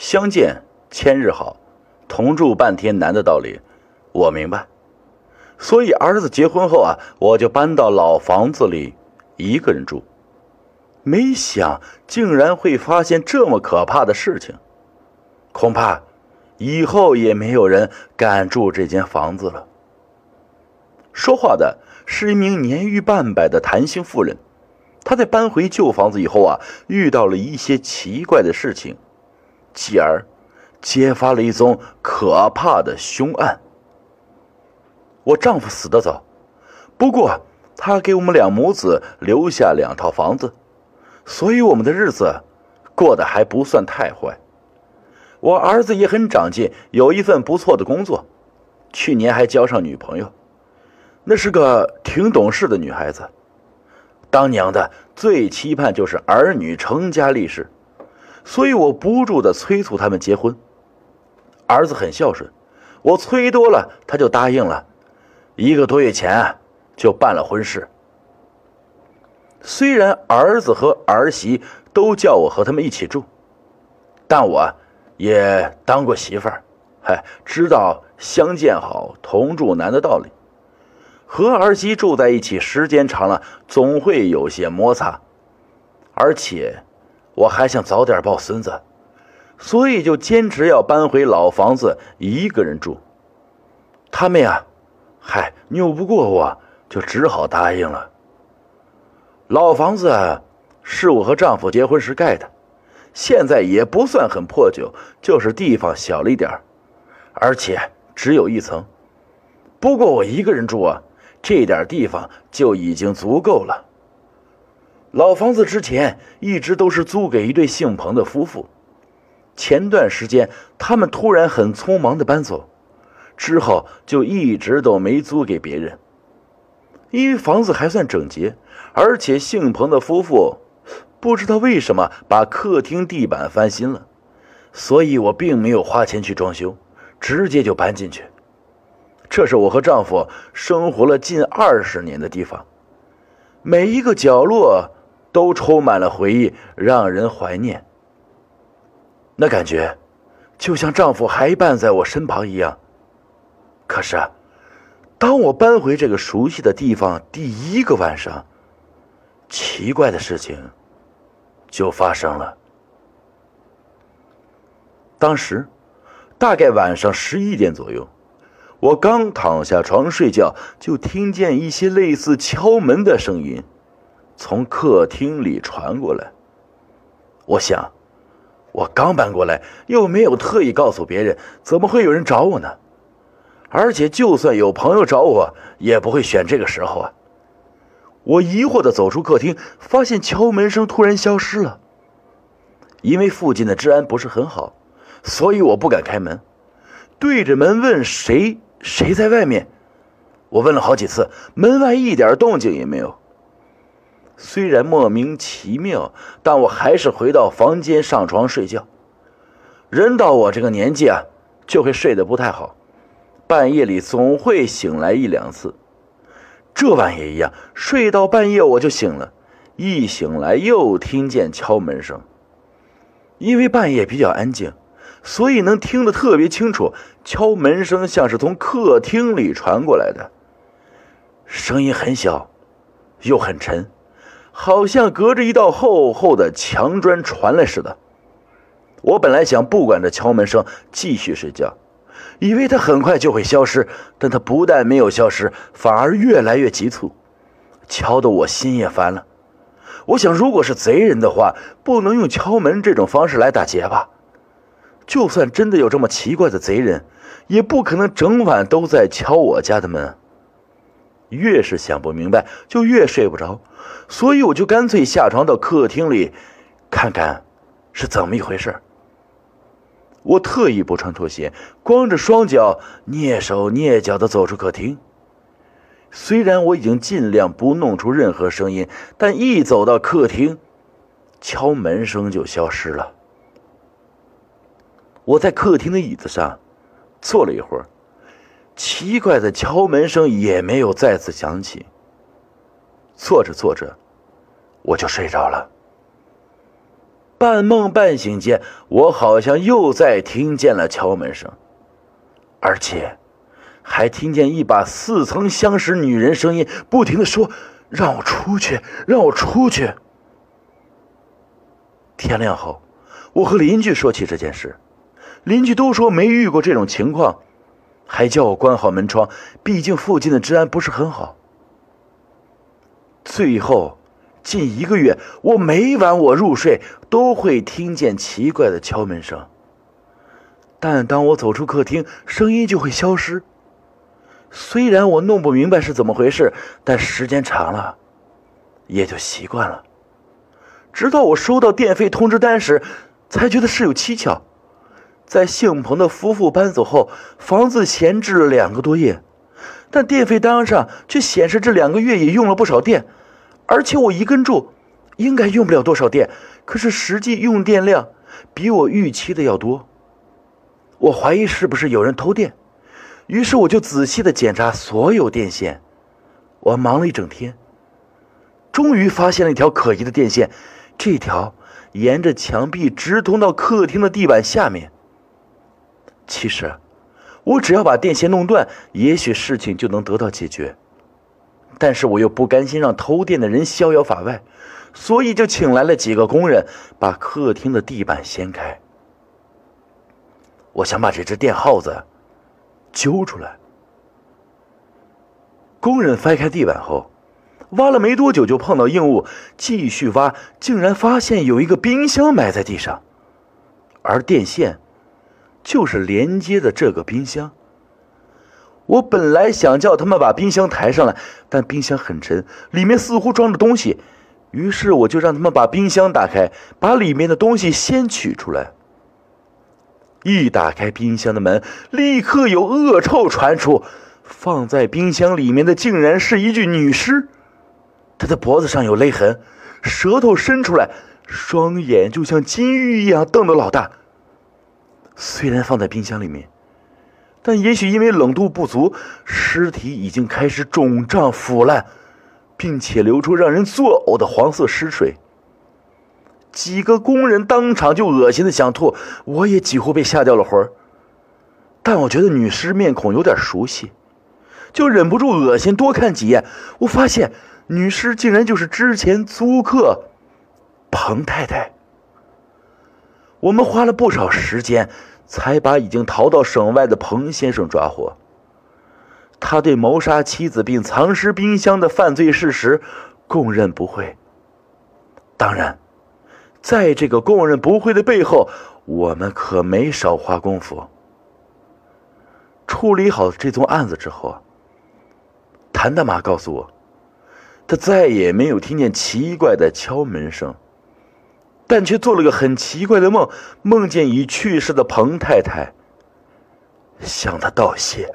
相见千日好，同住半天难的道理，我明白。所以儿子结婚后啊，我就搬到老房子里一个人住。没想竟然会发现这么可怕的事情，恐怕以后也没有人敢住这间房子了。说话的是一名年逾半百的谭姓妇人，她在搬回旧房子以后啊，遇到了一些奇怪的事情，继而揭发了一宗可怕的凶案。我丈夫死得早，不过他给我们两母子留下两套房子。所以我们的日子过得还不算太坏，我儿子也很长进，有一份不错的工作，去年还交上女朋友，那是个挺懂事的女孩子。当娘的最期盼就是儿女成家立室，所以我不住的催促他们结婚。儿子很孝顺，我催多了他就答应了，一个多月前啊就办了婚事。虽然儿子和儿媳都叫我和他们一起住，但我也当过媳妇儿，嗨，知道相见好，同住难的道理。和儿媳住在一起时间长了，总会有些摩擦，而且我还想早点抱孙子，所以就坚持要搬回老房子一个人住。他们呀，嗨，拗不过我，就只好答应了。老房子是我和丈夫结婚时盖的，现在也不算很破旧，就是地方小了一点而且只有一层。不过我一个人住啊，这点地方就已经足够了。老房子之前一直都是租给一对姓彭的夫妇，前段时间他们突然很匆忙的搬走，之后就一直都没租给别人。因为房子还算整洁，而且姓彭的夫妇不知道为什么把客厅地板翻新了，所以我并没有花钱去装修，直接就搬进去。这是我和丈夫生活了近二十年的地方，每一个角落都充满了回忆，让人怀念。那感觉就像丈夫还伴在我身旁一样。可是。当我搬回这个熟悉的地方第一个晚上，奇怪的事情就发生了。当时大概晚上十一点左右，我刚躺下床睡觉，就听见一些类似敲门的声音从客厅里传过来。我想，我刚搬过来，又没有特意告诉别人，怎么会有人找我呢？而且，就算有朋友找我，也不会选这个时候啊！我疑惑的走出客厅，发现敲门声突然消失了。因为附近的治安不是很好，所以我不敢开门，对着门问谁谁在外面。我问了好几次，门外一点动静也没有。虽然莫名其妙，但我还是回到房间上床睡觉。人到我这个年纪啊，就会睡得不太好。半夜里总会醒来一两次，这晚也一样。睡到半夜我就醒了，一醒来又听见敲门声。因为半夜比较安静，所以能听得特别清楚。敲门声像是从客厅里传过来的，声音很小，又很沉，好像隔着一道厚厚的墙砖传来似的。我本来想不管这敲门声，继续睡觉。以为他很快就会消失，但他不但没有消失，反而越来越急促，敲得我心也烦了。我想，如果是贼人的话，不能用敲门这种方式来打劫吧？就算真的有这么奇怪的贼人，也不可能整晚都在敲我家的门。越是想不明白，就越睡不着，所以我就干脆下床到客厅里，看看是怎么一回事。我特意不穿拖鞋，光着双脚，蹑手蹑脚的走出客厅。虽然我已经尽量不弄出任何声音，但一走到客厅，敲门声就消失了。我在客厅的椅子上坐了一会儿，奇怪的敲门声也没有再次响起。坐着坐着，我就睡着了。半梦半醒间，我好像又再听见了敲门声，而且还听见一把似曾相识女人声音不停的说：“让我出去，让我出去。”天亮后，我和邻居说起这件事，邻居都说没遇过这种情况，还叫我关好门窗，毕竟附近的治安不是很好。最后。近一个月，我每晚我入睡都会听见奇怪的敲门声，但当我走出客厅，声音就会消失。虽然我弄不明白是怎么回事，但时间长了，也就习惯了。直到我收到电费通知单时，才觉得事有蹊跷。在姓彭的夫妇搬走后，房子闲置了两个多月，但电费单上却显示这两个月也用了不少电。而且我一个人住，应该用不了多少电，可是实际用电量比我预期的要多。我怀疑是不是有人偷电，于是我就仔细的检查所有电线。我忙了一整天，终于发现了一条可疑的电线，这条沿着墙壁直通到客厅的地板下面。其实，我只要把电线弄断，也许事情就能得到解决。但是我又不甘心让偷电的人逍遥法外，所以就请来了几个工人，把客厅的地板掀开。我想把这只电耗子揪出来。工人翻开地板后，挖了没多久就碰到硬物，继续挖，竟然发现有一个冰箱埋在地上，而电线就是连接的这个冰箱。我本来想叫他们把冰箱抬上来，但冰箱很沉，里面似乎装着东西。于是我就让他们把冰箱打开，把里面的东西先取出来。一打开冰箱的门，立刻有恶臭传出。放在冰箱里面的竟然是一具女尸，她的脖子上有勒痕，舌头伸出来，双眼就像金鱼一样瞪得老大。虽然放在冰箱里面。但也许因为冷度不足，尸体已经开始肿胀腐烂，并且流出让人作呕的黄色尸水。几个工人当场就恶心的想吐，我也几乎被吓掉了魂儿。但我觉得女尸面孔有点熟悉，就忍不住恶心多看几眼。我发现女尸竟然就是之前租客彭太太。我们花了不少时间。才把已经逃到省外的彭先生抓获。他对谋杀妻子并藏尸冰箱的犯罪事实供认不讳。当然，在这个供认不讳的背后，我们可没少花功夫。处理好这宗案子之后，谭大妈告诉我，她再也没有听见奇怪的敲门声。但却做了个很奇怪的梦，梦见已去世的彭太太向他道谢。